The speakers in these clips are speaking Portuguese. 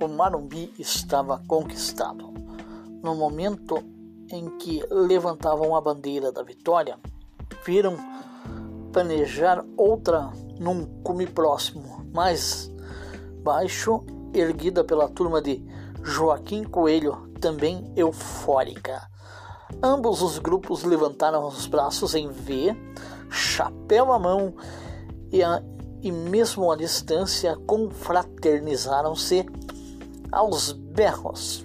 o Marumbi estava conquistado. No momento em que levantavam a bandeira da vitória, viram planejar outra num cume próximo, mais baixo, erguida pela turma de Joaquim Coelho, também eufórica. Ambos os grupos levantaram os braços em V, chapéu à mão e, a, e mesmo à distância confraternizaram-se aos berros.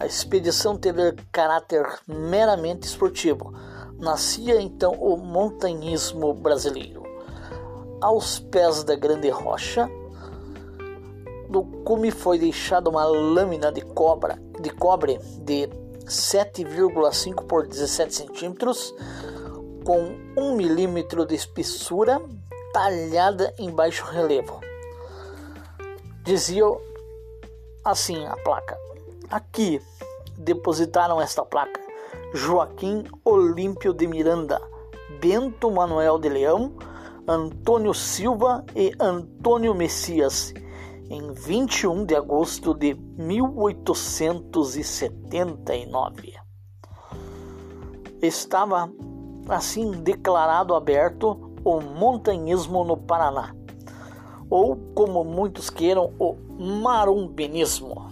A expedição teve caráter meramente esportivo. Nascia então o montanhismo brasileiro. Aos pés da grande rocha, do cume foi deixada uma lâmina de cobra, de cobre de 7,5 por 17 centímetros, com 1 milímetro de espessura, talhada em baixo relevo. Dizia assim a placa: Aqui depositaram esta placa. Joaquim Olímpio de Miranda, Bento Manuel de Leão, Antônio Silva e Antônio Messias, em 21 de agosto de 1879. Estava assim declarado aberto o montanhismo no Paraná, ou como muitos queiram, o marumbinismo.